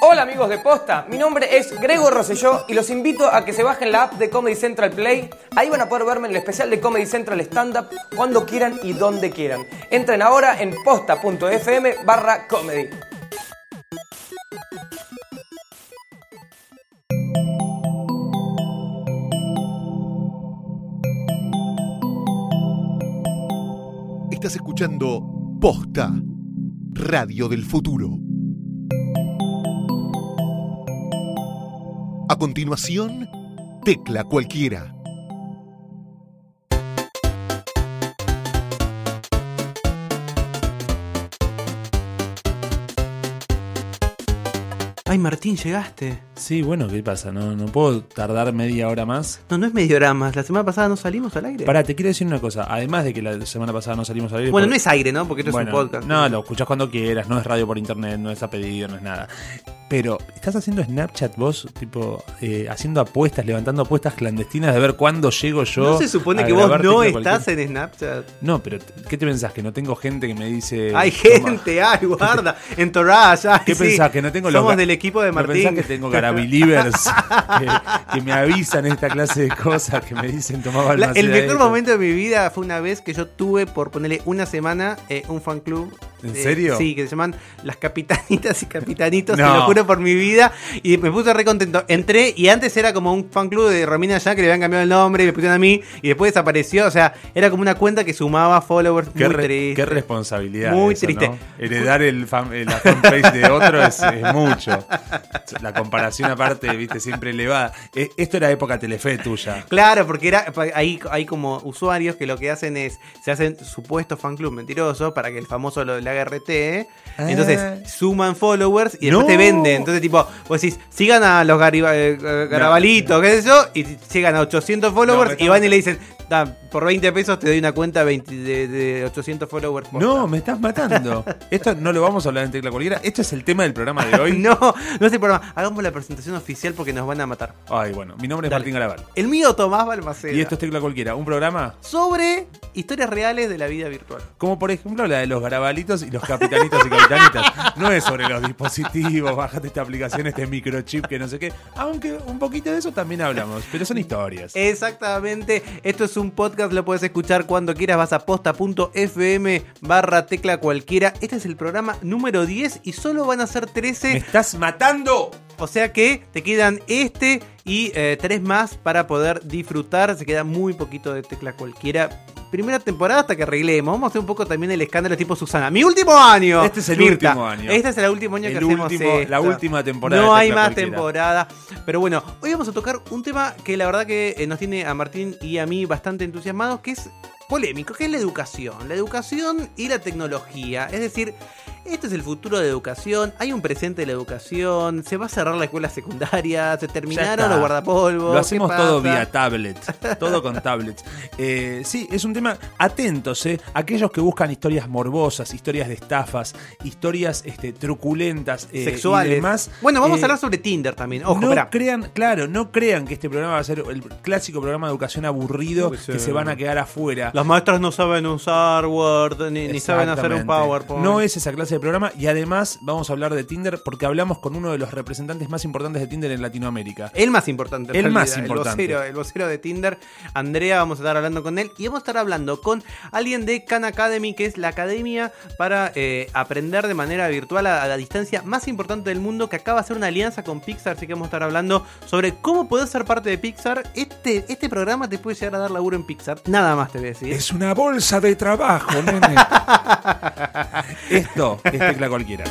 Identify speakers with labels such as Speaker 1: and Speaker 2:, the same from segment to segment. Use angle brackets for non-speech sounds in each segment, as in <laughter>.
Speaker 1: Hola amigos de Posta, mi nombre es Grego Rosselló y los invito a que se bajen la app de Comedy Central Play. Ahí van a poder verme en el especial de Comedy Central Stand Up cuando quieran y donde quieran. Entren ahora en posta.fm barra comedy.
Speaker 2: Estás escuchando Posta, Radio del Futuro. A continuación, Tecla Cualquiera.
Speaker 3: Ay, Martín, llegaste.
Speaker 4: Sí, bueno, ¿qué pasa? ¿No, no puedo tardar media hora más?
Speaker 3: No, no es media hora más. La semana pasada no salimos al aire.
Speaker 4: Pará, te quiero decir una cosa. Además de que la semana pasada no salimos al aire.
Speaker 3: Bueno,
Speaker 4: porque-
Speaker 3: no es aire, ¿no? Porque esto
Speaker 4: Bueno,
Speaker 3: es un podcast.
Speaker 4: No, lo escuchás cuando quieras, no es radio por internet, no es a pedido, no es nada. Pero, ¿estás haciendo Snapchat vos, tipo, eh, haciendo apuestas, levantando apuestas clandestinas de ver cuándo llego yo?
Speaker 3: ¿No se supone que vos no estás en Snapchat?
Speaker 4: No, pero ¿qué te pensás? ¿Que no tengo gente que me dice...
Speaker 3: Hay gente, ay, guarda. Entourage, ay,
Speaker 4: ¿Qué
Speaker 3: sí.
Speaker 4: pensás? ¿Que no tengo
Speaker 3: Somos del equipo de
Speaker 4: ¿No
Speaker 3: Martín.
Speaker 4: pensás que tengo garabilivers <laughs> que, que me avisan esta clase de cosas que me dicen tomaba
Speaker 3: La- el mejor momento de mi vida fue una vez que yo tuve por ponerle una semana eh, un fan club.
Speaker 4: ¿En
Speaker 3: eh,
Speaker 4: serio?
Speaker 3: Sí, que se llaman las capitanitas y capitanitos, te
Speaker 4: No.
Speaker 3: lo juro por mi vida. Y me puse re contento. Entré y antes era como un fan club de Romina ya que le habían cambiado el nombre y me pusieron a mí y después desapareció. O sea, era como una cuenta que sumaba followers.
Speaker 4: Qué,
Speaker 3: muy
Speaker 4: re-
Speaker 3: triste.
Speaker 4: qué responsabilidad.
Speaker 3: Muy
Speaker 4: eso,
Speaker 3: triste.
Speaker 4: ¿no? Heredar el fan- eh, la fanpage de otro es, es mucho. La comparación aparte, viste, siempre elevada. Eh, esto era época Telefe tuya.
Speaker 3: Claro, porque era hay, hay como usuarios que lo que hacen es, se hacen supuestos fan club mentirosos para que el famoso lo,
Speaker 4: Ah.
Speaker 3: Entonces suman followers y después
Speaker 4: No.
Speaker 3: te venden. Entonces, tipo, vos decís, sigan a los gariba- eh, garabalitos, qué sé yo, y llegan a 800 followers
Speaker 4: No,
Speaker 3: y van y le dicen, "Da, por 20 pesos te doy una cuenta 20 de, de 800 followers. por
Speaker 4: No, me estás matando. <laughs> Esto no lo vamos a hablar en Tecla Cualquiera. Esto es el tema del programa de hoy. <laughs>
Speaker 3: No, no es el programa. Hagamos la presentación oficial porque nos van a matar.
Speaker 4: Ay, bueno, mi nombre es
Speaker 3: Dale.
Speaker 4: Martín Garabal.
Speaker 3: El mío, Tomás Balmaceda.
Speaker 4: Y esto es Tecla Cualquiera, un programa
Speaker 3: sobre historias reales de la vida virtual.
Speaker 4: como por ejemplo la de los garabalitos y los capitanitos y capitanitas. <laughs> No es sobre los dispositivos, bájate esta aplicación, este microchip que no sé qué. Aunque un poquito de eso también hablamos, pero son historias.
Speaker 3: Exactamente, esto es un podcast, lo puedes escuchar cuando quieras, vas a posta.fm barra tecla cualquiera. Este es el programa número 10 y solo van a ser 13,
Speaker 4: ¡Me estás matando!
Speaker 3: O sea que te quedan este y eh, tres más para poder disfrutar. Se queda muy poquito de tecla cualquiera. Primera temporada hasta que arreglemos. Vamos a hacer un poco también el escándalo tipo Susana. ¡Mi último año!
Speaker 4: Este es el
Speaker 3: Mirta.
Speaker 4: último año.
Speaker 3: Este es el último año que hacemos
Speaker 4: último-
Speaker 3: esto.
Speaker 4: la última temporada
Speaker 3: No
Speaker 4: de
Speaker 3: hay más
Speaker 4: Cualquiera.
Speaker 3: temporada. Pero bueno, hoy vamos a tocar un tema que la verdad que eh, nos tiene a Martín y a mí bastante entusiasmados, que es polémico, que es la educación. La educación y la tecnología. Es decir, esto es el futuro de la educación. Hay un presente de la educación. Se va a cerrar la escuela secundaria. Se terminaron los guardapolvos.
Speaker 4: Lo hacemos
Speaker 3: ¿qué
Speaker 4: todo vía tablet. Todo con tablets. Eh, sí, es un tema. Atentos, ¿eh? Aquellos que buscan historias morbosas, historias de estafas, historias este, truculentas eh,
Speaker 3: Sexuales.
Speaker 4: y demás.
Speaker 3: Bueno, vamos
Speaker 4: eh,
Speaker 3: a hablar sobre Tinder también. Ojo,
Speaker 4: no crean, claro, no crean que este programa va a ser el clásico programa de educación aburrido
Speaker 3: Uy, sí.
Speaker 4: que se van a quedar afuera.
Speaker 3: Los maestros no saben usar Word, ni, ni saben hacer un. PowerPoint.
Speaker 4: No es esa clase de programa y además vamos a hablar de Tinder porque hablamos con uno de los representantes más importantes de Tinder en Latinoamérica.
Speaker 3: El más importante.
Speaker 4: El
Speaker 3: realidad,
Speaker 4: más importante.
Speaker 3: El vocero, el vocero de Tinder, Andrea, vamos a estar hablando con él. Y vamos a estar hablando con alguien de Khan Academy, que es la academia para eh, aprender de manera virtual a, a la distancia más importante del mundo, que acaba de hacer una alianza con Pixar. Así que vamos a estar hablando sobre cómo poder ser parte de Pixar. Este, este programa te puede llegar a dar laburo en Pixar. Nada más te voy a decir.
Speaker 4: Es una bolsa de trabajo, nene. <laughs> Esto es tecla cualquiera.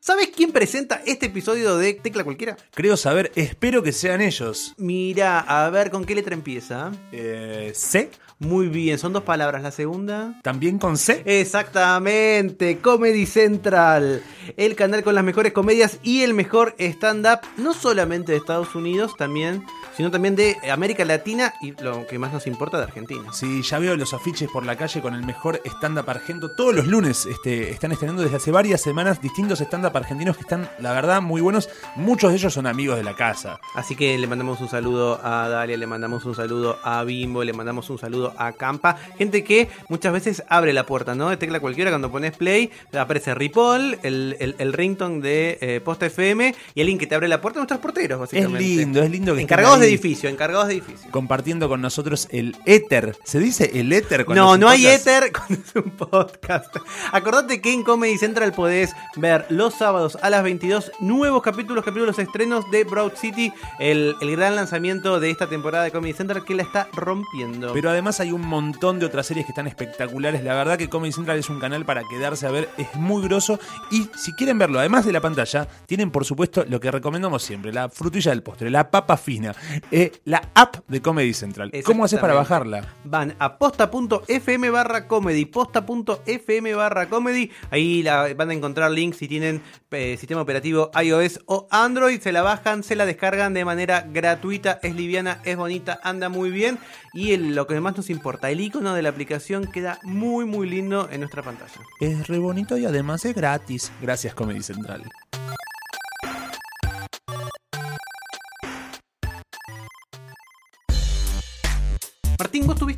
Speaker 3: ¿Sabes quién presenta este episodio de Tecla Cualquiera?
Speaker 4: Creo saber, espero que sean ellos.
Speaker 3: Mira, a ver con qué letra empieza.
Speaker 4: Eh, ¿C?
Speaker 3: Muy bien, son dos palabras. La segunda.
Speaker 4: ¿También con C?
Speaker 3: Exactamente, Comedy Central, el canal con las mejores comedias y el mejor stand-up, no solamente de Estados Unidos, también, sino también de América Latina y lo que más nos importa de Argentina.
Speaker 4: Sí, ya veo los afiches por la calle con el mejor stand-up argento. Todos los lunes este, están estrenando desde hace varias semanas distintos stand-up argentinos que están, la verdad, muy buenos. Muchos de ellos son amigos de la casa.
Speaker 3: Así que le mandamos un saludo a Dalia, le mandamos un saludo a Bimbo, le mandamos un saludo acampa. Gente que muchas veces abre la puerta, ¿no? De tecla cualquiera, cuando pones play, aparece Ripoll, el, el, el ringtone de eh, Posta FM y alguien que te abre la puerta, nuestros porteros,
Speaker 4: Es
Speaker 3: básicamente.
Speaker 4: lindo, es lindo que
Speaker 3: Encargados de edificio, encargados de edificio.
Speaker 4: Compartiendo con nosotros el éter. ¿Se dice el éter? cuando
Speaker 3: No,
Speaker 4: es un
Speaker 3: no hay éter <laughs> cuando es un podcast. Acordate que en Comedy Central podés ver los sábados a las 22 nuevos capítulos, capítulos estrenos de Broad City, el, el gran lanzamiento de esta temporada de Comedy Central que la está rompiendo.
Speaker 4: Pero además hay un montón de otras series que están espectaculares. La verdad que Comedy Central es un canal para quedarse a ver, es muy grosso. Y si quieren verlo, además de la pantalla, tienen por supuesto lo que recomendamos siempre, la frutilla del postre, la papa fina, eh, la app de Comedy Central. ¿Cómo haces para bajarla?
Speaker 3: Van a posta.fm barra comedy, posta.fm barra comedy. Ahí la, van a encontrar links si tienen eh, sistema operativo iOS o Android. Se la bajan, se la descargan de manera gratuita. Es liviana, es bonita, anda muy bien. Y lo que más nos importa, el icono de la aplicación queda muy, muy lindo en nuestra pantalla.
Speaker 4: Es re bonito y además es gratis. Gracias Comedy Central.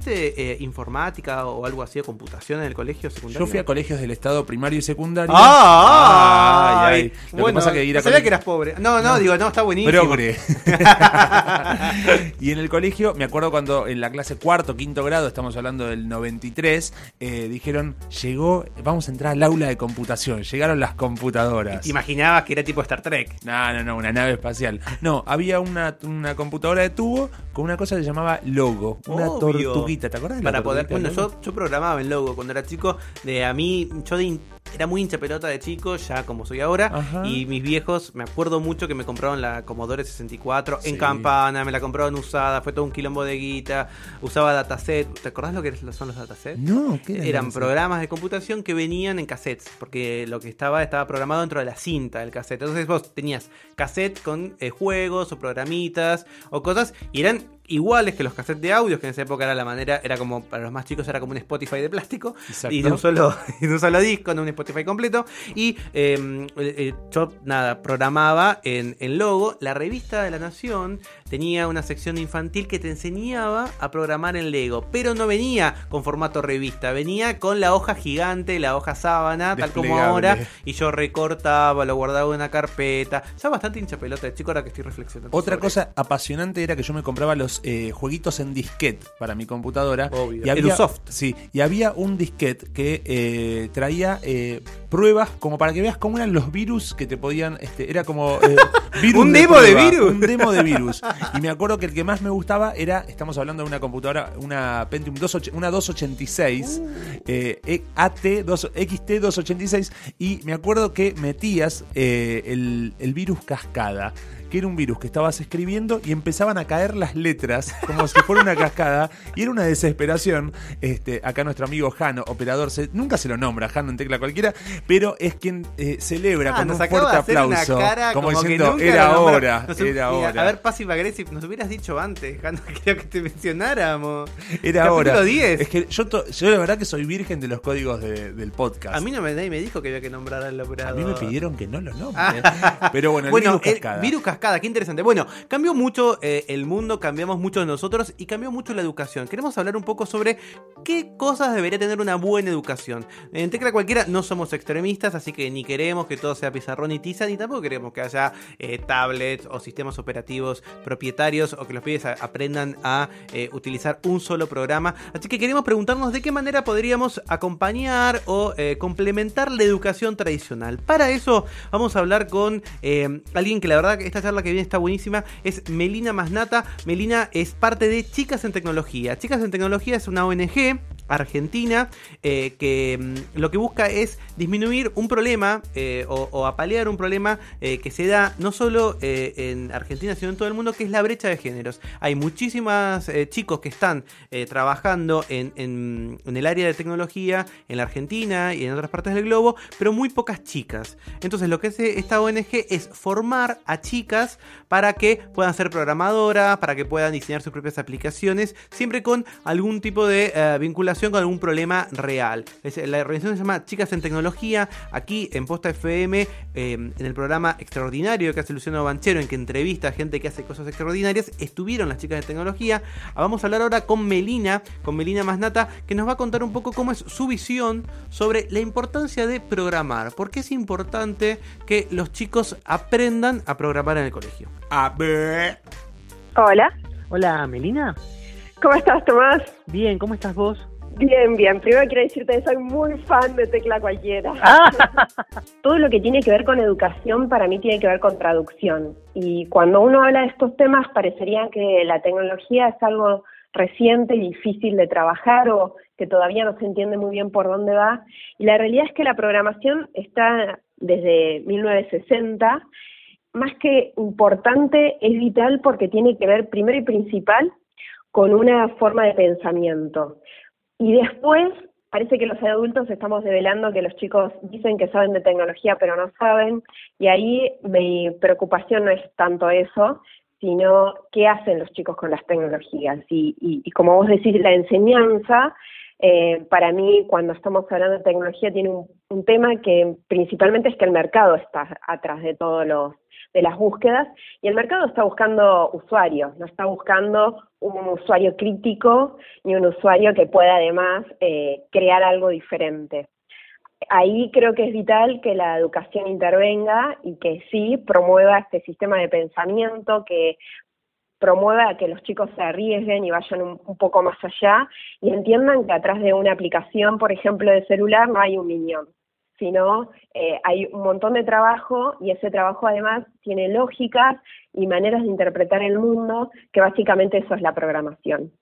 Speaker 3: Martín, ¿vos tuviste eh, informática o algo así, o computación en el colegio secundario?
Speaker 4: Yo fui a colegios del Estado primario y secundario.
Speaker 3: ¡Ah!
Speaker 4: Ay, ay. Lo
Speaker 3: bueno,
Speaker 4: que pasa que ir a
Speaker 3: sabía
Speaker 4: colegio-
Speaker 3: que eras pobre. No, no, digo, no, está buenísimo.
Speaker 4: Progre. <laughs> <laughs> y en el colegio, me acuerdo cuando en la clase cuarto, quinto grado, estamos hablando del 93, eh, dijeron, llegó, vamos a entrar al aula de computación, llegaron las computadoras.
Speaker 3: ¿Te imaginabas que era tipo Star Trek?
Speaker 4: No, no, no, una nave espacial. No, había una, una computadora de tubo con una cosa que se llamaba logo, una
Speaker 3: Obvio.
Speaker 4: tortuguita, ¿te acuerdas de la
Speaker 3: Para poder. Bueno, yo, yo programaba en Logo cuando era chico. De a mí, yo de era muy hincha pelota de chico, ya como soy ahora.
Speaker 4: Ajá.
Speaker 3: Y mis viejos, me acuerdo mucho que me compraron la Commodore 64 en campana, me la compraron usada, fue todo un quilombo de guita. Usaba dataset. ¿Te acordás lo que son los datasets?
Speaker 4: No, ¿qué era
Speaker 3: Eran programas de computación que venían en cassettes, porque lo que estaba estaba programado dentro de la cinta del cassette. Entonces vos tenías cassette con eh, juegos o programitas o cosas y eran iguales que los cassettes de audio, que en esa época era la manera, era como, para los más chicos era como un Spotify de plástico
Speaker 4: Exacto.
Speaker 3: y de un solo, <laughs> de un solo disco, no un Spotify completo. Y eh, eh, yo, nada, programaba en, en Logo. La revista de la Nación tenía una sección infantil que te enseñaba a programar en Lego, pero no venía con formato revista, venía con la hoja gigante, la hoja sábana, tal como ahora, y yo recortaba, lo guardaba en una carpeta. Ya bastante hincha pelota chico ahora que estoy reflexionando.
Speaker 4: Otra cosa apasionante era que yo me compraba los eh, jueguitos en disquete para mi computadora.
Speaker 3: Obvio.
Speaker 4: Y había,
Speaker 3: Edusoft.
Speaker 4: Sí, y había un disquete que eh, traía eh, pruebas como para que veas cómo eran los virus que te podían. Este, era como. eh, <laughs> virus
Speaker 3: ¿Un demo de virus?
Speaker 4: Un demo de virus. Y me acuerdo que el que más me gustaba era. Estamos hablando de una computadora, una Pentium 28 una 286, eh, eh, AT 2, XT286. Y me acuerdo que metías eh, el, el virus cascada que era un virus que estabas escribiendo y empezaban a caer las letras como si fuera una cascada y era una desesperación. Este, acá nuestro amigo Jano, operador, se- nunca se lo nombra, Jano en tecla cualquiera, pero es quien eh, celebra
Speaker 3: Ah,
Speaker 4: con un fuerte
Speaker 3: una
Speaker 4: aplauso,
Speaker 3: cara
Speaker 4: como, diciendo era
Speaker 3: lo nombró".
Speaker 4: hora,
Speaker 3: Nos-
Speaker 4: era hora.
Speaker 3: A ver, Passive Aggressive, nos hubieras dicho antes, Jano, <laughs> creo que te mencionáramos.
Speaker 4: Era
Speaker 3: Capítulo
Speaker 4: hora.
Speaker 3: 10.
Speaker 4: Es que yo, to- yo la verdad que soy virgen de los códigos de- del podcast.
Speaker 3: A mí no me, nadie me dijo que había que nombrar al
Speaker 4: A
Speaker 3: operador.
Speaker 4: mí me pidieron que no lo nombre. <laughs> pero bueno, el
Speaker 3: bueno,
Speaker 4: virus cascada.
Speaker 3: el virus cascada, qué interesante. Bueno, cambió mucho eh, el mundo, cambiamos mucho nosotros y cambió mucho la educación. Queremos hablar un poco sobre qué cosas debería tener una buena educación. En Tecla Cualquiera no somos extremistas, así que ni queremos que todo sea pizarrón y tiza, ni tampoco queremos que haya eh, tablets o sistemas operativos propietarios o que los pibes aprendan a eh, utilizar un solo programa. Así que queremos preguntarnos de qué manera podríamos acompañar o eh, complementar la educación tradicional. Para eso vamos a hablar con eh, alguien que la verdad que esta charla que viene está buenísima, es Melina Masnata. Melina es parte de Chicas en Tecnología. Chicas en Tecnología es una ONG argentina eh, que mm, lo que busca es disminuir un problema eh, o, o apalear un problema eh, que se da no solo en Argentina sino en todo el mundo que es la brecha de géneros. Hay muchísimas chicos que están trabajando en, en- el área de tecnología en la Argentina y en otras partes del globo pero muy pocas chicas. Entonces lo que hace esta ONG es formar a chicas para que puedan ser programadoras para que puedan diseñar sus propias aplicaciones siempre con algún tipo de vinculación relación con algún problema real. Es- la organización se llama Chicas en Tecnología. Aquí en Posta FM, eh, en el programa extraordinario que hace Luciano Banchero, en que entrevista a gente que hace cosas extraordinarias, estuvieron las chicas de tecnología. Ah, Vamos a hablar ahora con Melina, con Melina Masnata, que nos va a contar un poco cómo es su visión sobre la importancia de programar. ¿Por qué es importante que los chicos aprendan a programar en el colegio?
Speaker 4: A ver.
Speaker 5: Hola,
Speaker 6: Hola, Melina.
Speaker 5: ¿cómo estás, Tomás?
Speaker 6: Bien, ¿cómo estás vos?
Speaker 5: Bien, bien. Primero quiero decirte que soy muy fan de Tecla Cualquiera. <laughs> Todo lo que tiene que ver con educación para mí tiene que ver con traducción. Y cuando uno habla de estos temas parecería que la tecnología es algo reciente y difícil de trabajar o que todavía no se entiende muy bien por dónde va. Y la realidad es que la programación está desde 1960. Más que importante, es vital porque tiene que ver primero y principal con una forma de pensamiento. Y después, parece que los adultos estamos develando que los chicos dicen que saben de tecnología, pero no saben. Y ahí mi preocupación no es tanto eso, sino qué hacen los chicos con las tecnologías. Y, y- y como vos decís, la enseñanza, eh, para mí, cuando estamos hablando de tecnología, tiene un, un tema que principalmente es que el mercado está atrás de todos los de las búsquedas y el mercado está buscando usuarios, no está buscando un usuario crítico ni un usuario que pueda además eh, crear algo diferente. Ahí creo que es vital que la educación intervenga y que sí promueva este sistema de pensamiento, que promueva que los chicos se arriesguen y vayan un, un poco más allá y entiendan que atrás de una aplicación, por ejemplo, de celular, no hay un niñón sino eh, hay un montón de trabajo y ese trabajo además tiene lógicas y maneras de interpretar el mundo, que básicamente eso es la programación.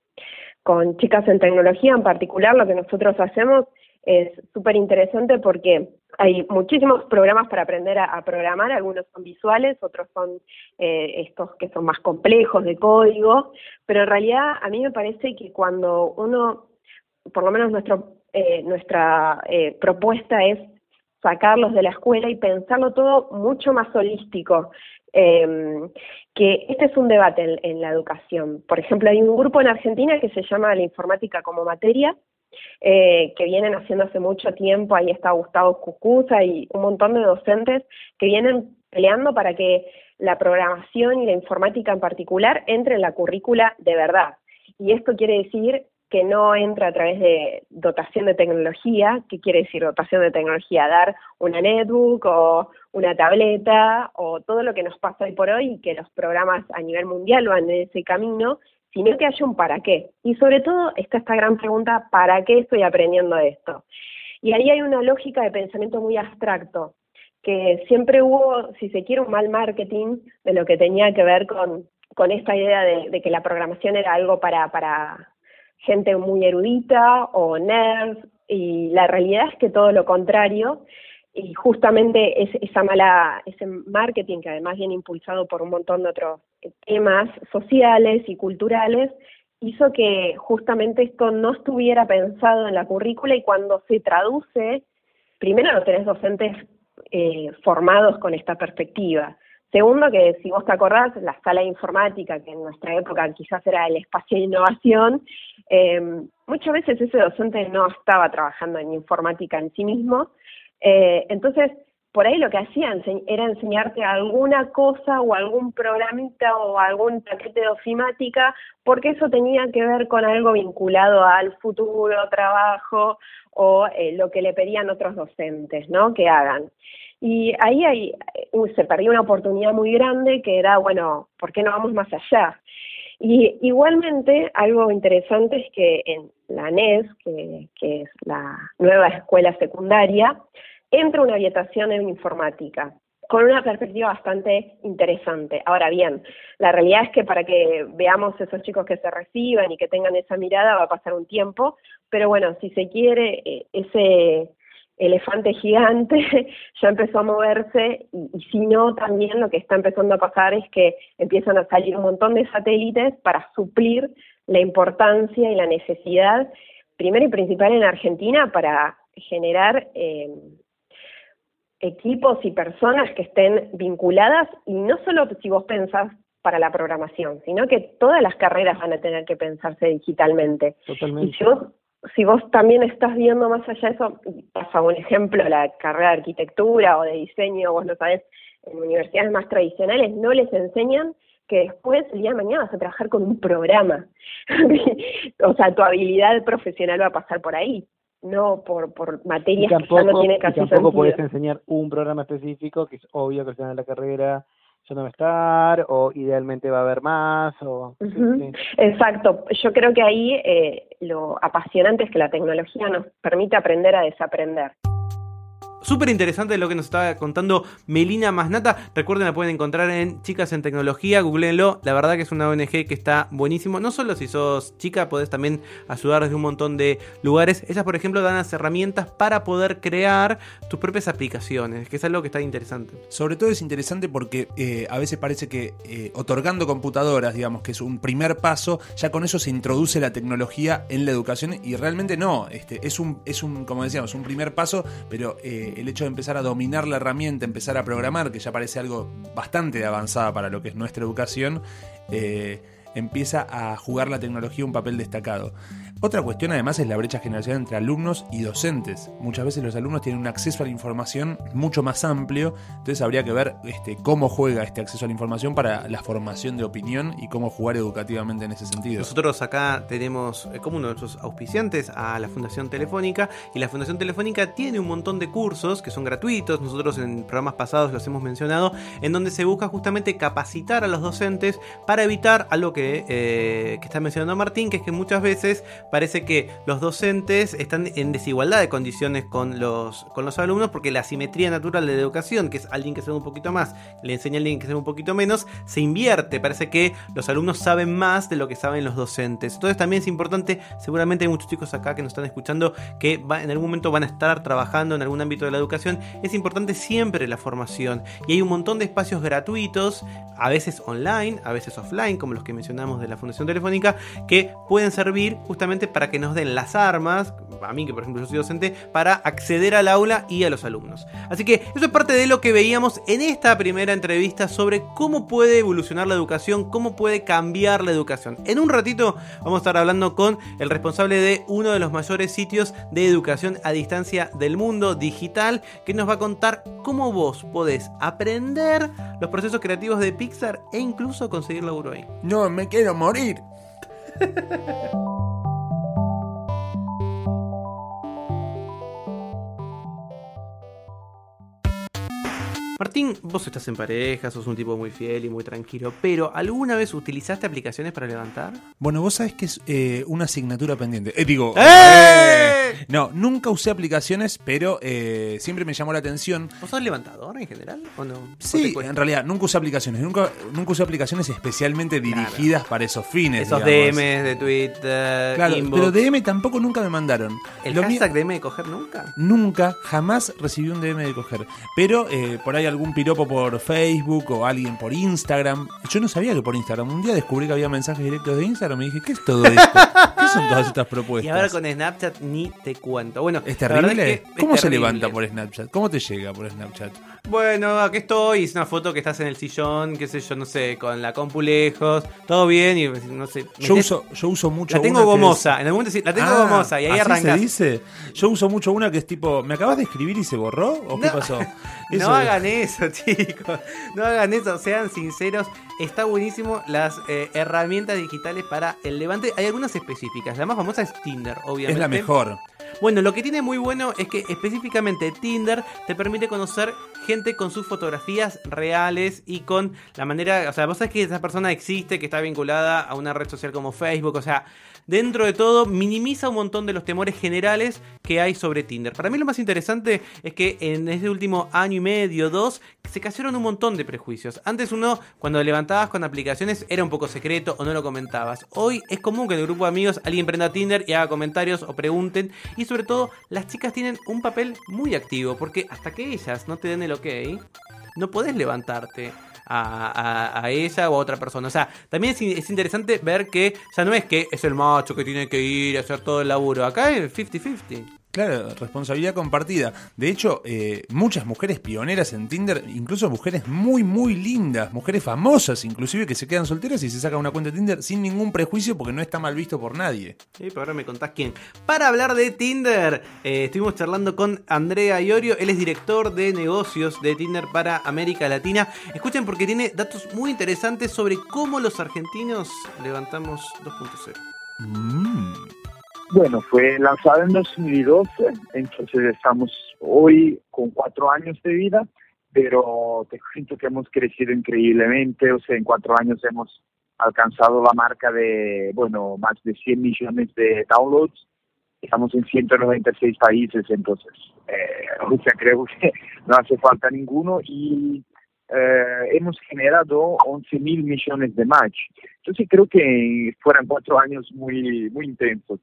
Speaker 5: Con chicas en tecnología en particular, lo que nosotros hacemos es súper interesante porque hay muchísimos programas para aprender a, programar, algunos son visuales, otros son eh, estos que son más complejos de código, pero en realidad a mí me parece que cuando uno, por lo menos nuestro, eh, nuestra eh, propuesta es sacarlos de la escuela y pensarlo todo mucho más holístico. Eh, que este es un debate en, en, la educación. Por ejemplo, hay un grupo en Argentina que se llama la informática como materia, eh, que vienen haciendo hace mucho tiempo, ahí está Gustavo Cucuza y un montón de docentes que vienen peleando para que la programación y la informática en particular entre en la currícula de verdad. Y esto quiere decir que no entra a través de dotación de tecnología. ¿Qué quiere decir dotación de tecnología? Dar una netbook o una tableta o todo lo que nos pasa hoy por hoy y que los programas a nivel mundial van en ese camino, sino que haya un para qué. Y sobre todo está esta gran pregunta, ¿para qué estoy aprendiendo esto? Y ahí hay una lógica de pensamiento muy abstracto, que siempre hubo, si se quiere, un mal marketing de lo que tenía que ver con, con esta idea de, de que la programación era algo para, para gente muy erudita o nerds, y la realidad es que todo lo contrario, y justamente es, esa mala, ese marketing que además viene impulsado por un montón de otros temas sociales y culturales, hizo que justamente esto no estuviera pensado en la currícula y cuando se traduce, primero no tenés docentes eh, formados con esta perspectiva. Segundo, que si vos te acordás, la sala de informática, que en nuestra época quizás era el espacio de innovación, eh, muchas veces ese docente no estaba trabajando en informática en sí mismo. Eh, entonces, por ahí lo que hacían era enseñarte alguna cosa o algún programita o algún paquete de ofimática, porque eso tenía que ver con algo vinculado al futuro trabajo o eh, lo que le pedían otros docentes, ¿no? Que hagan. Y ahí hay, uh, se perdió una oportunidad muy grande que era, bueno, ¿por qué no vamos más allá? Y igualmente, algo interesante es que en la NES, que es la nueva escuela secundaria, entra una orientación en informática con una perspectiva bastante interesante. Ahora bien, la realidad es que para que veamos esos chicos que se reciban y que tengan esa mirada va a pasar un tiempo, pero bueno, si se quiere, ese elefante gigante <laughs> ya empezó a moverse y, y, si no, también lo que está empezando a pasar es que empiezan a salir un montón de satélites para suplir la importancia y la necesidad, primero y principal en Argentina, para generar eh, equipos y personas que estén vinculadas y no solo si vos pensás para la programación, sino que todas las carreras van a tener que pensarse digitalmente.
Speaker 6: Totalmente.
Speaker 5: Y si vos si vos también estás viendo más allá de eso, pasa un ejemplo, la carrera de arquitectura o de diseño, vos lo sabés, en universidades más tradicionales no les enseñan que después, el día de mañana, vas a trabajar con un programa. <laughs> o sea, tu habilidad profesional va a pasar por ahí, no por, por materias que ya no tienen
Speaker 6: y
Speaker 5: casi
Speaker 6: tampoco puedes enseñar un programa específico, que es obvio que al final de la carrera ya no va a estar, o idealmente va a haber más, o... sí,
Speaker 5: Ujú.
Speaker 6: sí.
Speaker 5: Exacto, yo creo que ahí eh, lo apasionante es que la tecnología nos permite aprender a desaprender.
Speaker 3: Súper interesante lo que nos estaba contando Melina Masnata. Recuerden, la pueden encontrar en Chicas en Tecnología, googleenlo. La verdad que es una ONG que está buenísimo. No solo si sos chica, podés también ayudar desde un montón de lugares. Ellas, por ejemplo, dan las herramientas para poder crear tus propias aplicaciones, que es algo que está interesante.
Speaker 4: Sobre todo es interesante porque eh, a veces parece que eh, otorgando computadoras, digamos que es un primer paso, ya con eso se introduce la tecnología en la educación y realmente no, este, es un, es un, como decíamos, un primer paso, pero eh, el hecho de empezar a dominar la herramienta, empezar a programar, que ya parece algo bastante avanzada para lo que es nuestra educación, eh, empieza a jugar la tecnología un papel destacado. Otra cuestión además es la brecha generacional entre alumnos y docentes. Muchas veces los alumnos tienen un acceso a la información mucho más amplio, entonces habría que ver este, cómo juega este acceso a la información para la formación de opinión y cómo jugar educativamente en ese sentido.
Speaker 3: Nosotros acá tenemos eh, como uno de nuestros auspiciantes a la Fundación Telefónica y la Fundación Telefónica tiene un montón de cursos que son gratuitos, nosotros en programas pasados los hemos mencionado, en donde se busca justamente capacitar a los docentes para evitar algo que, eh, que está mencionando Martín, que es que muchas veces parece que los docentes están en desigualdad de condiciones con los, con los alumnos porque la simetría natural de la educación, que es alguien que sabe un poquito más, le enseña a alguien que sabe un poquito menos, se invierte. Parece que los alumnos saben más de lo que saben los docentes. Entonces también es importante, seguramente hay muchos chicos acá que nos están escuchando que en algún momento van a estar trabajando en algún ámbito de la educación. Es importante siempre la formación. Y hay un montón de espacios gratuitos, a veces online, a veces offline, como los que mencionamos de la Fundación Telefónica, que pueden servir justamente para que nos den las armas, a mí que por ejemplo yo soy docente, para acceder al aula y a los alumnos. Así que eso es parte de lo que veíamos en esta primera entrevista sobre cómo puede evolucionar la educación, cómo puede cambiar la educación. En un ratito vamos a estar hablando con el responsable de uno de los mayores sitios de educación a distancia del mundo digital, que nos va a contar cómo vos podés aprender los procesos creativos de Pixar e incluso conseguir laburo ahí.
Speaker 4: No, me quiero morir. <laughs>
Speaker 3: Martín, vos estás en pareja, sos un tipo muy fiel y muy tranquilo, pero ¿alguna vez utilizaste aplicaciones para levantar?
Speaker 4: Bueno, vos sabés que es eh, una asignatura pendiente. Eh, digo,
Speaker 3: ¡Eh!
Speaker 4: eh, no, nunca usé aplicaciones, pero siempre me llamó la atención.
Speaker 3: ¿Vos sos levantador en general o no? ¿O te
Speaker 4: Sí, en realidad, nunca usé aplicaciones. Nunca, nunca usé aplicaciones especialmente dirigidas para esos fines.
Speaker 3: Esos
Speaker 4: digamos.
Speaker 3: DMs de Twitter,
Speaker 4: Claro,
Speaker 3: inbox.
Speaker 4: pero DM tampoco nunca me mandaron.
Speaker 3: ¿El
Speaker 4: Lo mío-
Speaker 3: hashtag DM de coger nunca?
Speaker 4: Nunca, jamás recibí un DM de coger. Pero por ahí algún piropo por Facebook o alguien por Instagram. Yo no sabía que por Instagram. Un día descubrí que había mensajes directos de Instagram y dije, ¿qué es todo <laughs> esto? ¿Qué son todas estas propuestas?
Speaker 3: Y ahora con Snapchat ni te cuento. Bueno,
Speaker 4: ¿Es terrible?
Speaker 3: es que es
Speaker 4: ¿Cómo se levanta por Snapchat? ¿Cómo te llega por Snapchat?
Speaker 3: Bueno, aquí estoy, es una foto que estás en el sillón, qué sé yo, no sé, con la compu lejos, todo bien y no sé.
Speaker 4: Yo uso, yo uso mucho
Speaker 3: La tengo gomosa,
Speaker 4: es-
Speaker 3: en algún momento la tengo
Speaker 4: Ah,
Speaker 3: gomosa y ahí
Speaker 4: ¿así
Speaker 3: arrancas.
Speaker 4: se dice? Yo uso mucho una que es tipo, ¿me acabas de escribir y se borró? ¿O qué pasó? <laughs> Eso
Speaker 3: No
Speaker 4: es-
Speaker 3: hagan eso, <laughs> chicos. No hagan eso, sean sinceros. Está buenísimo las eh, herramientas digitales para el levante. Hay algunas específicas. La más famosa es Tinder, obviamente.
Speaker 4: Es la mejor.
Speaker 3: Bueno, lo que tiene muy bueno es que específicamente Tinder te permite conocer gente con sus fotografías reales y con la manera, o sea, vos sabés que esa persona existe, que está vinculada a una red social como Facebook, o sea, dentro de todo minimiza un montón de los temores generales que hay sobre Tinder. Para mí lo más interesante es que en este último año y medio, dos, se cayeron un montón de prejuicios. Antes uno, cuando levantabas con aplicaciones, era un poco secreto o no lo comentabas. Hoy es común que en el grupo de amigos alguien prenda Tinder y haga comentarios o pregunten. Y sobre todo, las chicas tienen un papel muy activo, porque hasta que ellas no te den el ok, no podés levantarte. A, a- ella o a otra persona. O sea, también es, es interesante ver que ya no es que es el macho que tiene que ir a hacer todo el laburo. Acá es 50-50.
Speaker 4: Claro, responsabilidad compartida. De hecho, eh, muchas mujeres pioneras en Tinder, incluso mujeres muy, muy lindas, mujeres famosas inclusive, que se quedan solteras y se sacan una cuenta de Tinder sin ningún prejuicio porque no está mal visto por nadie.
Speaker 3: Sí, pero ahora me contás quién. Para hablar de Tinder, eh, estuvimos charlando con Andrea Iorio, él es director de negocios de Tinder para América Latina. Escuchen porque tiene datos muy interesantes sobre cómo los argentinos levantamos 2.0.
Speaker 4: Mm.
Speaker 7: Bueno, fue lanzada en 2012, entonces estamos hoy con cuatro años de vida, pero te cuento que hemos crecido increíblemente, o sea, en cuatro años hemos alcanzado la marca de, bueno, más de 100 millones de downloads, estamos en 196 países, entonces, eh, o sea, creo que <laughs> no hace falta ninguno y eh, hemos generado 11 mil millones de match. Entonces creo que fueron cuatro años muy, muy intensos.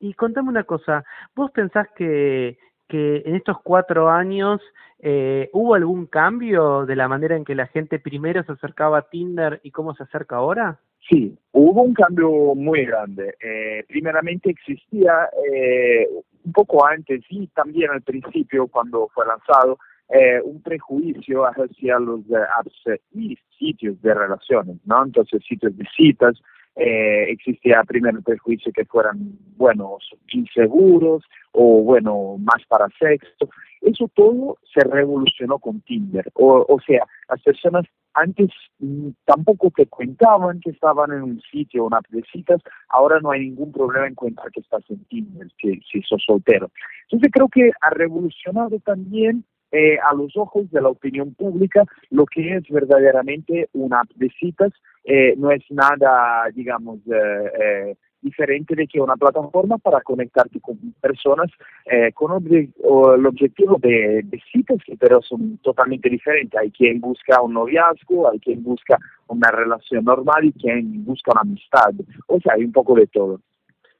Speaker 6: Y contame una cosa, ¿vos pensás que, que en estos cuatro años eh, hubo algún cambio de la manera en que la gente primero se acercaba a Tinder y cómo se acerca ahora?
Speaker 7: Sí, hubo un cambio muy grande. Eh, primeramente existía eh, un poco antes y también al principio cuando fue lanzado eh, un prejuicio hacia los apps y sitios de relaciones, ¿no? Entonces, sitios de citas, eh, existía primero el prejuicio que fueran, bueno, inseguros o, bueno, más para sexo. Eso todo se revolucionó con Tinder. O, o sea, las personas antes mm, tampoco te contaban que estaban en un sitio, una de citas, ahora no hay ningún problema en contar que estás en Tinder, que si sos soltero. Entonces creo que ha revolucionado también eh, a los ojos de la opinión pública lo que es verdaderamente una app de citas. Eh, no es nada, digamos, eh, eh, diferente de que una plataforma para conectarte con personas eh, con obje- o el objetivo de, citas, pero son totalmente diferentes. Hay quien busca un noviazgo, hay quien busca una relación normal y quien busca una amistad. O sea, hay un poco de todo.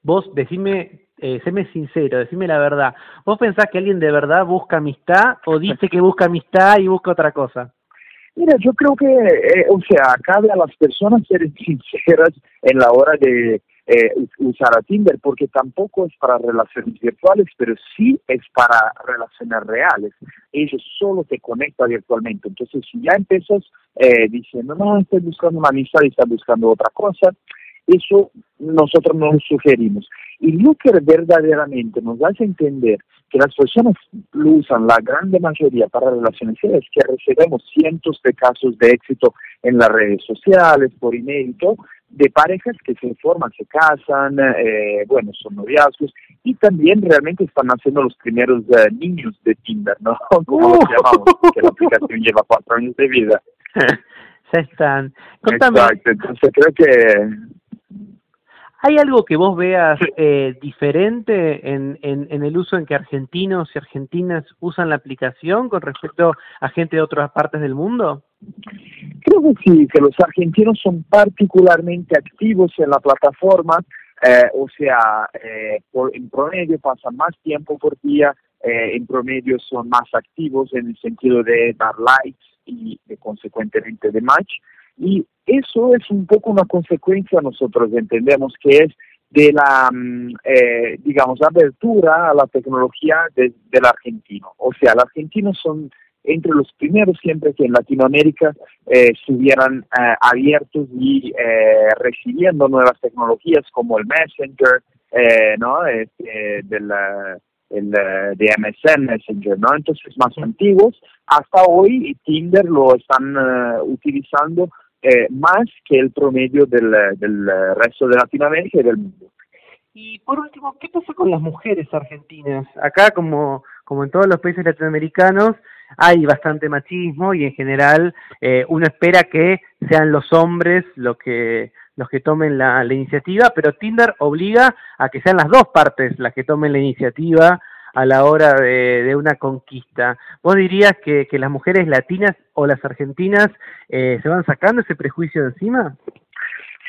Speaker 6: Vos, decime, eh, séme sincero, decime la verdad. ¿Vos pensás que alguien de verdad busca amistad o dice que busca amistad y busca otra cosa?
Speaker 7: Mira, yo creo que, eh, o sea, cabe a las personas ser <laughs> sinceras en la hora de eh, usar a Tinder, porque tampoco es para relaciones virtuales, pero sí es para relaciones reales. Ellos solo te conectan virtualmente. Entonces, si ya empiezas eh, diciendo, no, estoy buscando una amistad y estás buscando otra cosa, eso nosotros no lo sugerimos. Y lo verdaderamente nos hace entender que las personas lo usan la grande mayoría para relaciones serias, que recibimos cientos de casos de éxito en las redes sociales, por email todo, de parejas que se forman, se casan, eh, bueno, son noviazgos, y también realmente están haciendo los primeros eh, niños de Tinder, ¿no? <laughs> Como los llamamos, que la aplicación lleva cuatro años de vida. <laughs>
Speaker 6: ya están. Contame,
Speaker 7: Exacto, entonces creo que
Speaker 6: ¿hay algo que vos veas eh, diferente en, en, en el uso en que argentinos y argentinas usan la aplicación con respecto a gente de otras partes del mundo?
Speaker 7: Creo que sí, que los argentinos son particularmente activos en la plataforma, eh, o sea, eh, por, en promedio pasan más tiempo por día, eh, en promedio son más activos en el sentido de dar likes y de, consecuentemente de match. Y eso es un poco una consecuencia, nosotros entendemos que es de la, mm, eh, digamos, abertura a la tecnología de- del argentino. O sea, los argentinos son entre los primeros siempre que en Latinoamérica eh, estuvieran eh, abiertos y eh, recibiendo nuevas tecnologías como el Messenger, eh, ¿no? Este, del, eh, el, de MSN Messenger, ¿no? Entonces, más antiguos, hasta hoy Tinder lo están eh, utilizando eh, más que el promedio del, del resto de Latinoamérica y del mundo.
Speaker 6: Y por último, ¿qué pasa con las mujeres argentinas? Acá, como, como en todos los países latinoamericanos, hay bastante machismo y en general eh, uno espera que sean los hombres los que los que tomen la iniciativa, pero Tinder obliga a que sean las dos partes las que tomen la iniciativa a la hora de, una conquista. ¿Vos dirías que, las mujeres latinas o las argentinas eh, se van sacando ese prejuicio de encima?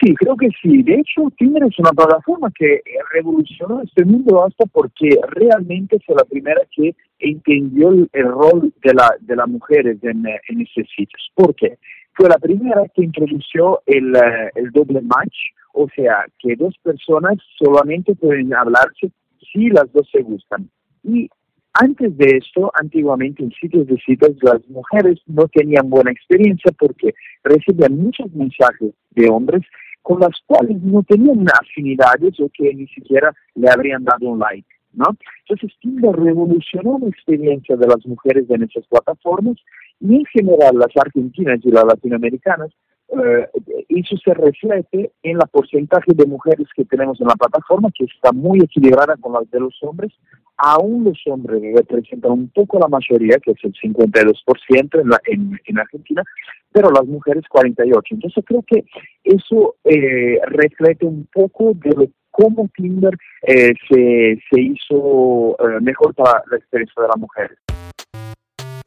Speaker 7: Sí, creo que sí. De hecho, Tinder es una plataforma que revolucionó este mundo hasta porque realmente fue la primera que entendió el, rol de, la, de las mujeres en, en estos sitios. ¿Por qué? Fue la primera que introdujo el, eh, el doble match, o sea, que dos personas solamente pueden hablarse sí las dos se gustan. Y antes de esto, antiguamente en sitios de citas, las mujeres no tenían buena experiencia porque recibían muchos mensajes de hombres con las cuales no tenían afinidades o que ni siquiera le habrían dado un like. ¿no? Entonces Tinder revolucionó la experiencia de las mujeres en esas plataformas y en general las argentinas y las latinoamericanas eh, eso se refleje en la porcentaje de mujeres que tenemos en la plataforma, que está muy equilibrada con la de los hombres. Aún los hombres representan un poco la mayoría, que es el 52% en, la, en, en Argentina, pero las mujeres 48%. Entonces creo que eso eh, refleja un poco de cómo Tinder eh, se, se hizo eh, mejor para la experiencia de las mujeres.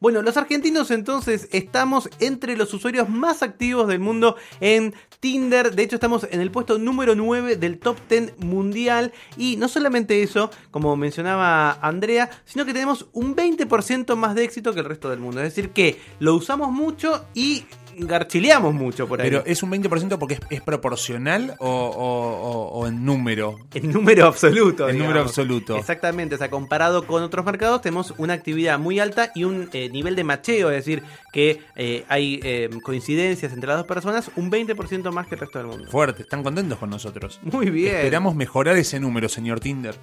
Speaker 3: Bueno, los argentinos entonces estamos entre los usuarios más activos del mundo en Tinder. De hecho, estamos en el puesto número 9 del top 10 mundial. Y no solamente eso, como mencionaba Andrea, sino que tenemos un 20% más de éxito que el resto del mundo. Es decir, que lo usamos mucho y garchileamos mucho por ahí.
Speaker 4: Pero es un 20% porque es, es proporcional o, o- o- o en número.
Speaker 3: En número absoluto.
Speaker 4: En número absoluto.
Speaker 3: Exactamente, o sea, comparado con otros mercados tenemos una actividad muy alta y un eh, nivel de macheo, es decir, que eh, hay eh, coincidencias entre las dos personas, un 20% más que el resto del mundo.
Speaker 4: Fuerte, están contentos con nosotros.
Speaker 3: Muy bien.
Speaker 4: Esperamos mejorar ese número, señor Tinder.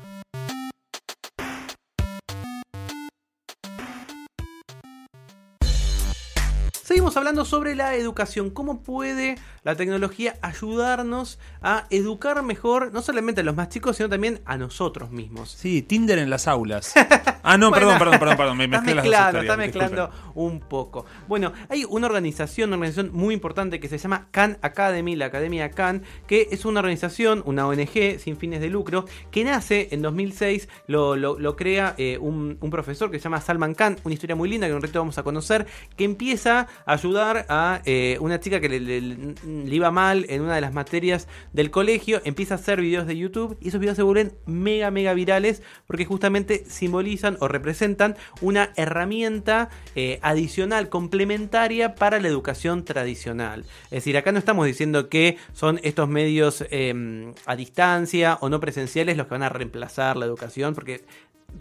Speaker 3: Hablando sobre la educación, cómo puede la tecnología ayudarnos a educar mejor, no solamente a los más chicos, sino también a nosotros mismos.
Speaker 4: Sí, Tinder en las aulas. <laughs> Ah, no,
Speaker 3: Bueno,
Speaker 4: perdón, perdón, perdón, perdón. Me mezclé las dos
Speaker 3: mezclando, estás mezclando un poco. Bueno, hay una organización, una organización muy importante que se llama Khan Academy, la Academia Khan, que es una organización, una ONG sin fines de lucro, que nace en 2006, lo, lo- lo crea eh, un, un profesor que se llama Salman Khan, una historia muy linda que en un rato vamos a conocer, que empieza a ayudar a eh, una chica que le, iba mal en una de las materias del colegio, empieza a hacer videos de YouTube y esos videos se vuelven mega, mega virales porque justamente simbolizan o representan una herramienta eh, adicional, complementaria para la educación tradicional. Es decir, acá no estamos diciendo que son estos medios eh, a distancia o no presenciales los que van a reemplazar la educación, porque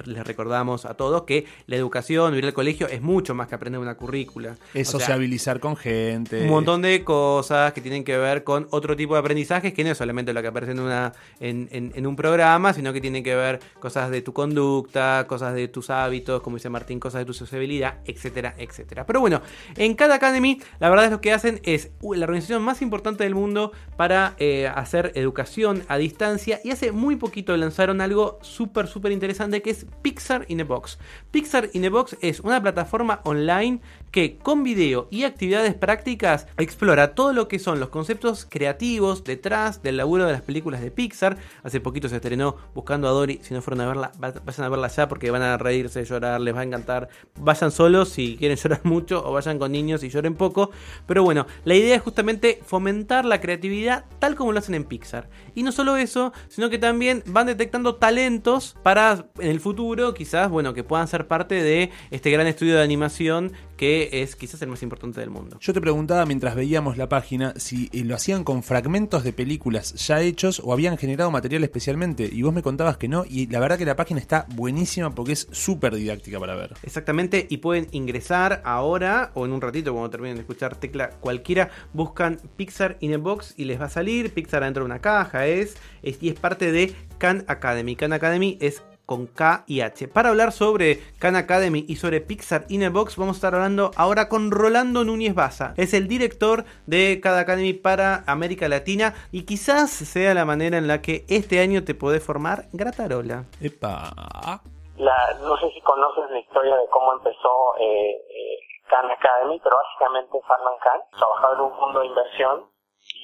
Speaker 3: les recordamos a todos que la educación, ir al colegio es mucho más que aprender una currícula.
Speaker 4: Es
Speaker 3: O sea,
Speaker 4: sociabilizar con gente.
Speaker 3: un montón de cosas que tienen que ver con otro tipo de aprendizajes que no es solamente lo que aparece en, una, en, en- en un programa, sino que tienen que ver cosas de tu conducta, cosas de tus hábitos, como dice Martín, cosas de tu sociabilidad, etcétera, etcétera. Pero bueno, en cada Academy, la verdad es lo que hacen es uh, la organización más importante del mundo para eh, hacer educación a distancia y hace muy poquito lanzaron algo súper, súper interesante que es Pixar in a Box. Pixar in a Box es una plataforma online que con video y actividades prácticas explora todo lo que son los conceptos creativos detrás del laburo de las películas de Pixar. Hace poquito se estrenó Buscando a Dory. Si no fueron a verla, va- vayan a verla ya porque van a reírse, llorar, les va a encantar. Vayan solos si quieren <laughs> llorar mucho o vayan con niños y lloren poco. Pero bueno, la idea es justamente fomentar la creatividad tal como lo hacen en Pixar. Y no solo eso, sino que también van detectando talentos para en el futuro quizás, bueno, que puedan ser parte de este gran estudio de animación que es quizás el más importante del mundo.
Speaker 4: Yo te preguntaba mientras veíamos la página si eh, lo hacían con fragmentos de películas ya hechos o habían generado material especialmente. Y vos me contabas que no. Y la verdad que la página está buenísima porque es súper didáctica para ver.
Speaker 3: Exactamente, y pueden ingresar ahora o en un ratito cuando terminen de escuchar tecla cualquiera, buscan Pixar in a Box y les va a salir. Pixar adentro de una caja es, es- y es parte de Khan Academy. Khan Academy es con K y H. Para hablar sobre Khan Academy y sobre Pixar in a Box, vamos a estar hablando ahora con Rolando Núñez Baza. Es el director de Khan Academy para América Latina y quizás sea la manera en la que este año te podés formar gratarola.
Speaker 4: Epa.
Speaker 8: La, no sé si conoces la historia de cómo empezó eh, eh, Khan Academy, pero básicamente Salman Khan trabajaba en un fondo de inversión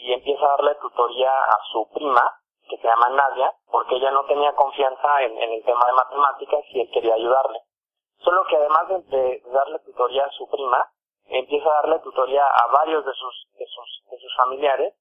Speaker 8: y empieza a darle tutoría a su prima, que se llama Nadia, porque ella no tenía confianza en, el tema de matemáticas y él quería ayudarle. Solo que además de, de darle tutoría a su prima, empieza a darle tutoría a varios de sus, de sus, de sus familiares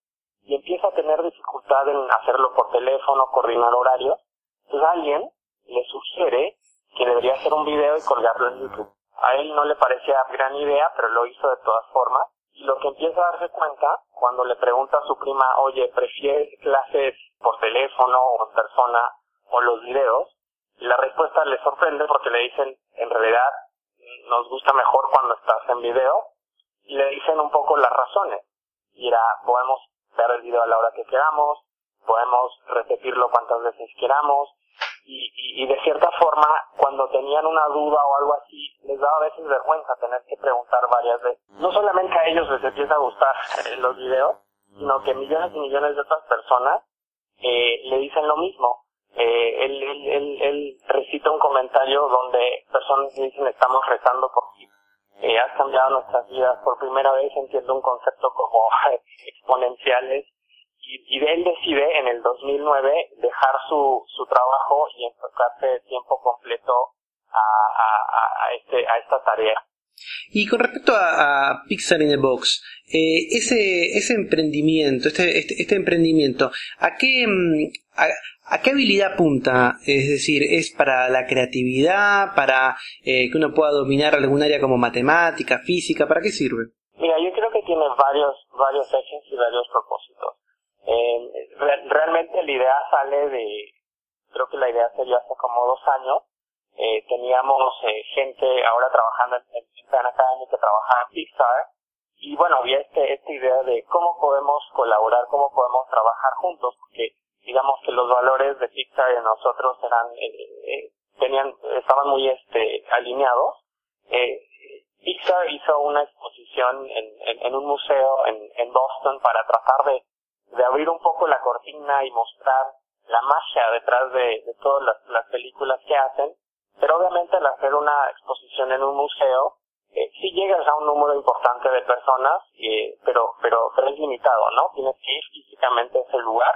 Speaker 8: y empieza a tener dificultad en hacerlo por teléfono, coordinar horarios. Entonces alguien le sugiere que debería hacer un video y colgarlo en YouTube. A él no le parecía gran idea, pero lo hizo de todas formas. Y lo que empieza a darse cuenta, cuando le pregunta a su prima, oye, ¿prefieres clases por teléfono o en persona o los videos? La respuesta les sorprende porque le dicen, en realidad, nos gusta mejor cuando estás en video. Y le dicen un poco las razones. Y era, podemos ver el video a la hora que queramos, podemos repetirlo cuantas veces queramos, y, y, de cierta forma, cuando tenían una duda o algo así, les daba a veces vergüenza tener que preguntar varias veces. No solamente a ellos les empieza a gustar eh, los videos, sino que millones y millones de otras personas eh, le dicen lo mismo. Eh, él, él, él, él, recita un comentario donde personas dicen estamos rezando por ti. Eh, has cambiado nuestras vidas. Por primera vez entiendo un concepto como <laughs> exponenciales y, él decide en el 2009 dejar su, su trabajo y enfocarse de tiempo completo a, a, a, este, a esta tarea.
Speaker 9: Y con respecto a, Pixar in the Box, eh, ese, ese emprendimiento, este, este, este emprendimiento, ¿a qué, mm, a, qué habilidad apunta? Es decir, ¿es para la creatividad, para eh, que uno pueda dominar algún área como matemática, física? ¿Para qué sirve?
Speaker 8: Mira, yo creo que tiene varios, varios ejes y varios propósitos. Eh, realmente la idea sale de, creo que la idea sería hace como dos años, eh, teníamos eh, gente ahora trabajando en, en Academy que trabajaba en Pixar, y bueno, había este, esta idea de cómo podemos colaborar, cómo podemos trabajar juntos, porque digamos que los valores de Pixar y de nosotros eran, eh, tenían, estaban muy este, alineados. Pixar hizo una exposición en, un museo en, Boston para tratar de abrir un poco la cortina y mostrar la magia detrás de, todas las, películas que hacen, pero obviamente al hacer una exposición en un museo, eh, sí llegas a un número importante de personas, eh, pero, pero, pero es limitado, ¿no? Tienes que ir físicamente a ese lugar.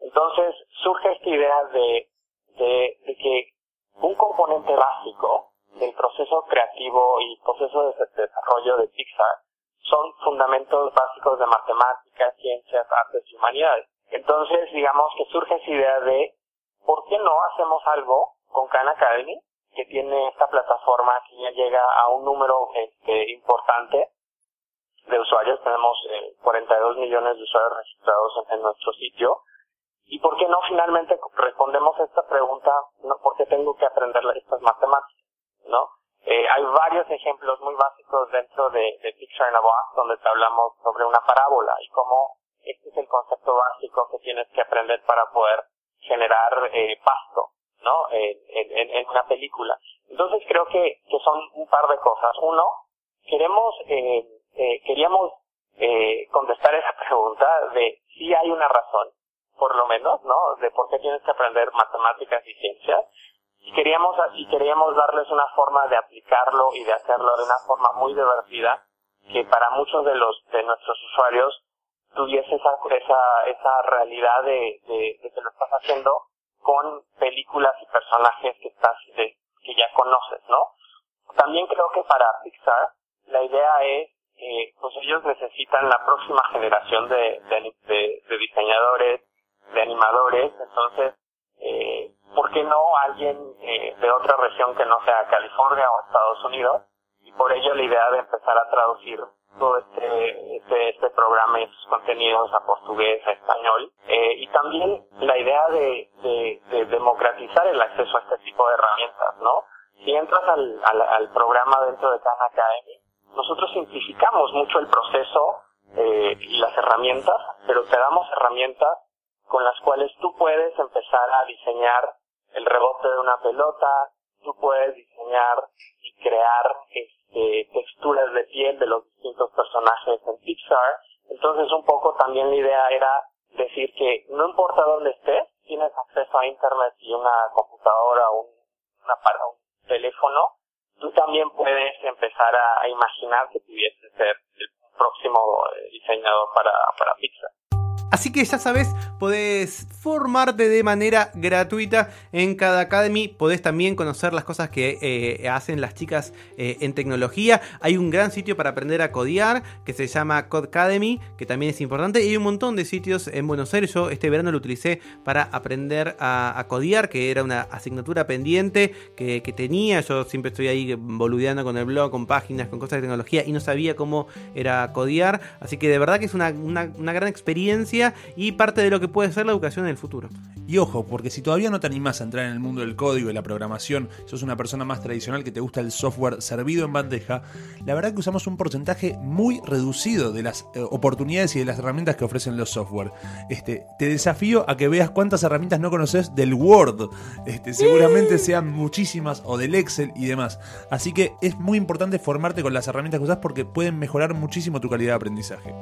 Speaker 8: Entonces surge esta idea de, de, de que un componente básico del proceso creativo y proceso de desarrollo de Pixar son fundamentos básicos de matemáticas, ciencias, artes y humanidades. Entonces, digamos que surge esa idea de, ¿por qué no hacemos algo con Khan Academy, que tiene esta plataforma que ya llega a un número este, importante de usuarios? Tenemos 42 eh, millones de usuarios registrados en, nuestro sitio. ¿Y por qué no finalmente respondemos a esta pregunta, no, por qué tengo que aprender estas matemáticas? ¿No? Eh, hay varios ejemplos muy básicos dentro de, de Picture in a Box donde te hablamos sobre una parábola y cómo este es el concepto básico que tienes que aprender para poder generar eh, pasto, ¿no? En, en, una película. Entonces creo que, que son un par de cosas. Uno, queremos, eh, eh, queríamos eh, contestar esa <laughs> pregunta de si hay una razón, por lo menos, ¿no? De por qué tienes que aprender matemáticas y ciencias y queríamos y queríamos darles una forma de aplicarlo y de hacerlo de una forma muy divertida que para muchos de los de nuestros usuarios tuviese esa esa, esa realidad de, de, que lo estás haciendo con películas y personajes que estás de, que ya conoces no también creo que para Pixar la idea es eh, pues ellos necesitan la próxima generación de, de, de diseñadores de animadores entonces eh, ¿por qué no alguien eh, de otra región que no sea California o Estados Unidos? Y por ello la idea de empezar a traducir todo este, este, este programa y estos contenidos a portugués, a español. Eh, y también la idea de, de, democratizar el acceso a este tipo de herramientas, ¿no? Si entras al, al, al programa dentro de Khan Academy, nosotros simplificamos mucho el proceso eh, y las herramientas, pero te damos herramientas con las cuales tú puedes empezar a diseñar el rebote de una pelota, tú puedes diseñar y crear este, texturas de piel de los distintos personajes en Pixar. Entonces un poco también la idea era decir que no importa dónde estés, tienes acceso a internet y una computadora o un, una, un teléfono, tú también puedes empezar a, imaginar que pudiese ser el próximo eh, diseñador para, para Pixar.
Speaker 3: Así que ya sabes, podés formarte de manera gratuita en cada Academy. Podés también conocer las cosas que eh, hacen las chicas eh, en tecnología. Hay un gran sitio para aprender a codear que se llama Code Academy, que también es importante. Y hay un montón de sitios en Buenos Aires. Yo este verano lo utilicé para aprender a, codear, que era una asignatura pendiente que, tenía. Yo siempre estoy ahí boludeando con el blog, con páginas, con cosas de tecnología y no sabía cómo era codear. Así que de verdad que es una gran experiencia y parte de lo que puede ser la educación en el futuro.
Speaker 4: Y ojo, porque si todavía no te animás a entrar en el mundo del código y la programación, sos una persona más tradicional que te gusta el software servido en bandeja, la verdad que usamos un porcentaje muy reducido de las eh, oportunidades y de las herramientas que ofrecen los software. Este, te desafío a que veas cuántas herramientas no conoces del Word. Este, seguramente sean muchísimas o del Excel y demás. Así que es muy importante formarte con las herramientas que usas porque pueden mejorar muchísimo tu calidad de aprendizaje.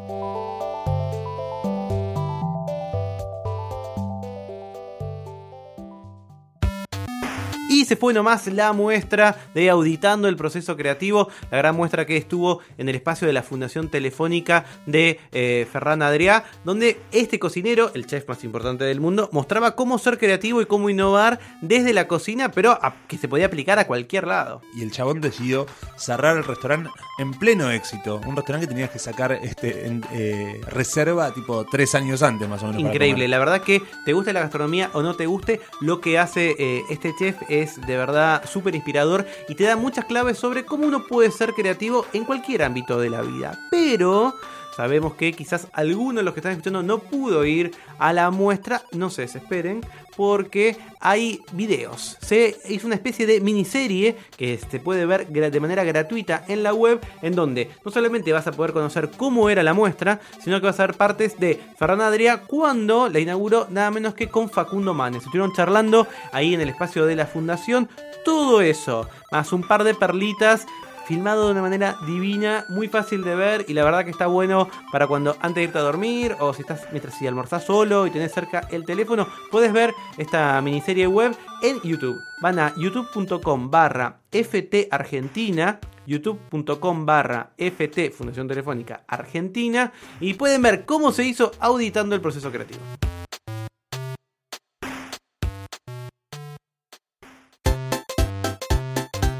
Speaker 3: Y se fue nomás la muestra de Auditando el Proceso Creativo, la gran muestra que estuvo en el espacio de la Fundación Telefónica de eh, Ferran Adrià, donde este cocinero, el chef más importante del mundo, mostraba cómo ser creativo y cómo innovar desde la cocina, pero a- que se podía aplicar a cualquier lado.
Speaker 4: Y el chabón decidió cerrar el restaurante en pleno éxito. Un restaurante que tenías que sacar este, en, eh, reserva tipo tres años antes más o menos.
Speaker 3: Increíble, la verdad que te guste la gastronomía o no te guste, lo que hace eh, este chef es de verdad súper inspirador y te da muchas claves sobre cómo uno puede ser creativo en cualquier ámbito de la vida. Pero sabemos que quizás alguno de los que están escuchando no pudo ir a la muestra, no se desesperen, porque hay videos. Se hizo una especie de miniserie que se puede ver de manera gratuita en la web, en donde no solamente vas a poder conocer cómo era la muestra, sino que vas a ver partes de Ferran Adrià cuando la inauguró nada menos que con Facundo Manes. Estuvieron charlando ahí en el espacio de la fundación. Todo eso, más un par de perlitas filmado de una manera divina, muy fácil de ver y la verdad que está bueno para cuando antes de irte a dormir o si estás mientras si almorzás solo y tenés cerca el teléfono, puedes ver esta miniserie web en YouTube. Van a youtube.com barra FT Argentina youtube.com barra FT Fundación Telefónica Argentina y pueden ver cómo se hizo auditando el proceso creativo.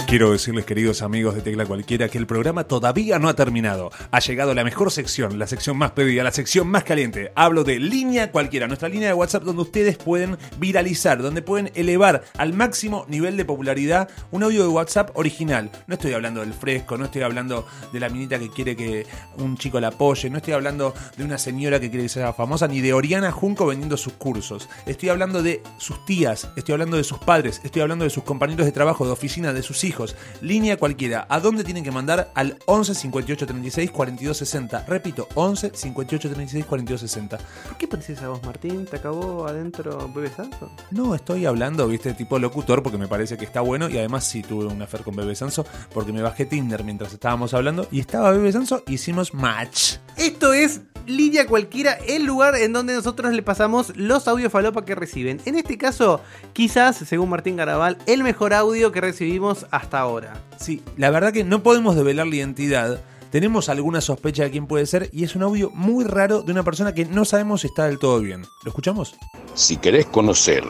Speaker 4: Quiero decirles, queridos amigos de Tecla Cualquiera, que el programa todavía no ha terminado. Ha llegado la mejor sección, la sección más pedida, la sección más caliente. Hablo de Línea Cualquiera, nuestra línea de WhatsApp donde ustedes pueden viralizar, donde pueden elevar al máximo nivel de popularidad un audio de WhatsApp original. No estoy hablando del fresco, no estoy hablando de la minita que quiere que un chico la apoye, no estoy hablando de una señora que quiere que sea famosa, ni de Oriana Junco vendiendo sus cursos. Estoy hablando de sus tías, estoy hablando de sus padres, estoy hablando de sus compañeros de trabajo, de oficina, de sus hijos. Línea cualquiera. ¿A dónde tienen que mandar? Al 11 58 36 42 60. Repito, 11 58 36 42 60.
Speaker 3: ¿Por qué pones esa voz, Martín? ¿Te acabó adentro Bebe Sanso?
Speaker 4: No estoy hablando, viste, tipo locutor, porque me parece que está bueno. Y además sí tuve un affair con Bebe Sanso, porque me bajé Tinder mientras estábamos hablando. Y estaba Bebe Sanso, hicimos match.
Speaker 3: Esto es Línea Cualquiera, el lugar en donde nosotros le pasamos los audios falopa que reciben. En este caso, quizás, según Martín Garabal, el mejor audio que recibimos hasta ahora.
Speaker 4: Sí, la verdad que no podemos develar la identidad. Tenemos alguna sospecha de quién puede ser y es un audio muy raro de una persona que no sabemos si está del todo bien. ¿Lo escuchamos?
Speaker 10: Si querés conocer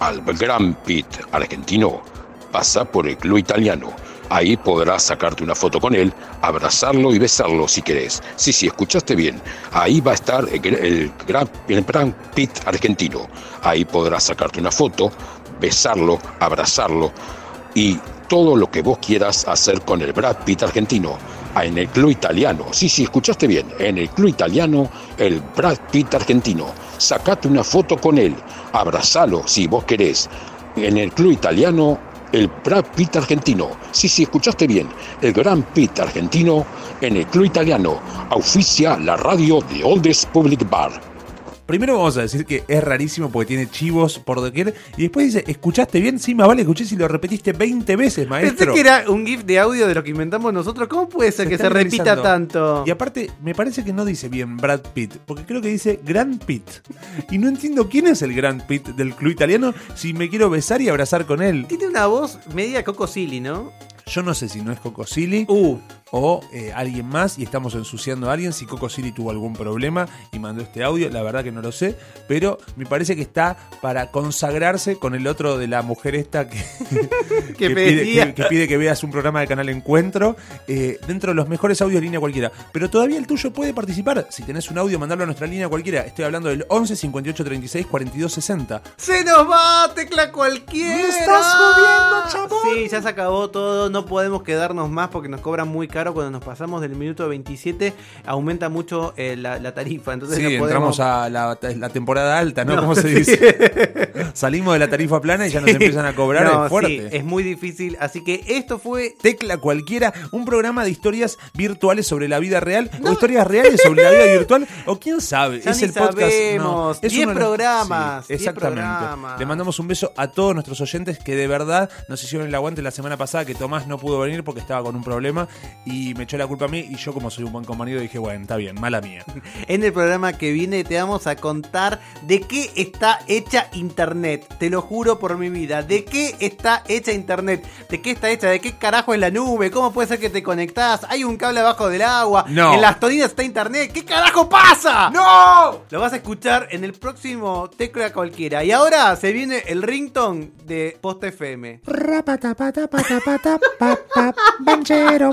Speaker 10: al gran Pit argentino, pasa por el club italiano. Ahí podrás sacarte una foto con él, abrazarlo y besarlo si querés. Sí, sí, escuchaste bien. Ahí va a estar el, el gran, Pit argentino. Ahí podrás sacarte una foto, besarlo, abrazarlo y todo lo que vos quieras hacer con el Brad Pitt argentino. En el club italiano, sí, sí, escuchaste bien, en el club italiano, el Brad Pitt argentino. Sacate una foto con él, abrazalo si vos querés. En el club italiano, el Brad Pitt argentino. Sí, sí, escuchaste bien, el Gran Pitt argentino en el club italiano. Auspicia la radio de Oldes Public Bar.
Speaker 4: Primero vamos a decir que es rarísimo porque tiene chivos por doquier. Y después dice, ¿escuchaste bien? Sí, más vale escuché si lo repetiste 20 veces, maestro.
Speaker 3: Pensé que era un GIF de audio de lo que inventamos nosotros. ¿Cómo puede ser que se repita
Speaker 4: realizando.
Speaker 3: tanto?
Speaker 4: Y aparte, me parece que no dice bien Brad Pitt, porque creo que dice Grand Pitt. Y no entiendo quién es el Grand Pitt del club italiano si me quiero besar y abrazar con él.
Speaker 3: Tiene una voz media Coco Silly, ¿no?
Speaker 4: Yo no sé si no es Coco Silly
Speaker 3: Uh,
Speaker 4: o eh, alguien más y estamos ensuciando a alguien. Si Coco Silly tuvo algún problema y mandó este audio, la verdad que no lo sé. Pero me parece que está para consagrarse con el otro de la mujer esta que, <laughs>
Speaker 3: que
Speaker 4: que, pide, que- que pide que veas un programa del canal Encuentro eh, dentro de los mejores audios de línea cualquiera. Pero todavía el tuyo puede participar. Si tenés un audio, mandarlo a nuestra línea cualquiera. Estoy hablando del 11 58 36 42 60.
Speaker 3: ¡Se nos va, tecla cualquiera!
Speaker 4: ¡Me estás jodiendo, chabón!
Speaker 3: Sí, Sí, ya se acabó todo, no podemos quedarnos más porque nos cobran muy caro cuando nos pasamos del minuto 27, aumenta mucho eh, la, la tarifa, entonces
Speaker 4: Sí,
Speaker 3: no
Speaker 4: entramos a la, la temporada alta, ¿no?
Speaker 3: No,
Speaker 4: ¿Cómo se
Speaker 3: sí.
Speaker 4: dice? <laughs> Salimos de la tarifa plana y ya nos empiezan a cobrar,
Speaker 3: No,
Speaker 4: es fuerte.
Speaker 3: sí, es muy difícil, así que esto fue
Speaker 4: Tecla Cualquiera, un programa de historias virtuales sobre la vida real, o historias reales sobre la vida virtual, o quién sabe,
Speaker 3: Ya
Speaker 4: es
Speaker 3: ni
Speaker 4: el podcast. es
Speaker 3: Diez
Speaker 4: uno de los-
Speaker 3: programas,
Speaker 4: exactamente.
Speaker 3: programas.
Speaker 4: Le mandamos un beso a todos nuestros oyentes que de verdad nos hicieron el aguante la semana pasada, que Tomás no pudo venir porque estaba con un problema y me echó la culpa a mí y yo como soy un buen compañero dije, bueno, está bien, mala mía. <laughs>
Speaker 3: En el programa que viene te vamos a contar de qué está hecha Internet. Te lo juro por mi vida. ¿De qué está hecha Internet? ¿De qué está hecha? ¿De qué carajo es la nube? ¿Cómo puede ser que te conectás? ¿Hay un cable abajo del agua?
Speaker 4: No.
Speaker 3: ¿En las toninas está Internet? ¿Qué carajo pasa?
Speaker 4: ¡No!
Speaker 3: Lo vas a escuchar en el próximo Tecla Cualquiera. Y ahora se viene el ringtone de Post FM.
Speaker 11: Rapatapatapatapatapap, <laughs> Banchero,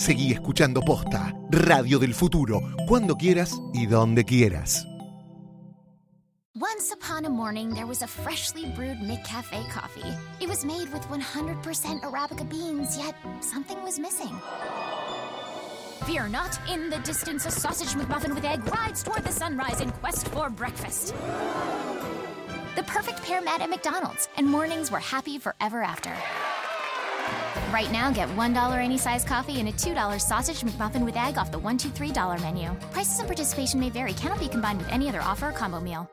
Speaker 2: Seguí escuchando Posta, Radio del Futuro, cuando quieras y donde quieras.
Speaker 12: Once upon a morning, there was a freshly brewed McCafe coffee. It was made with 100% Arabica beans, yet something was missing. Fear not, in the distance, a sausage McMuffin with egg rides toward the sunrise in quest for breakfast. The perfect pair met at McDonald's, and mornings were happy forever after. Right now, get $1 any size coffee and a $2 sausage McMuffin with egg off the $1, $2, $3 menu. Prices and participation may vary, cannot be combined with any other offer or combo meal.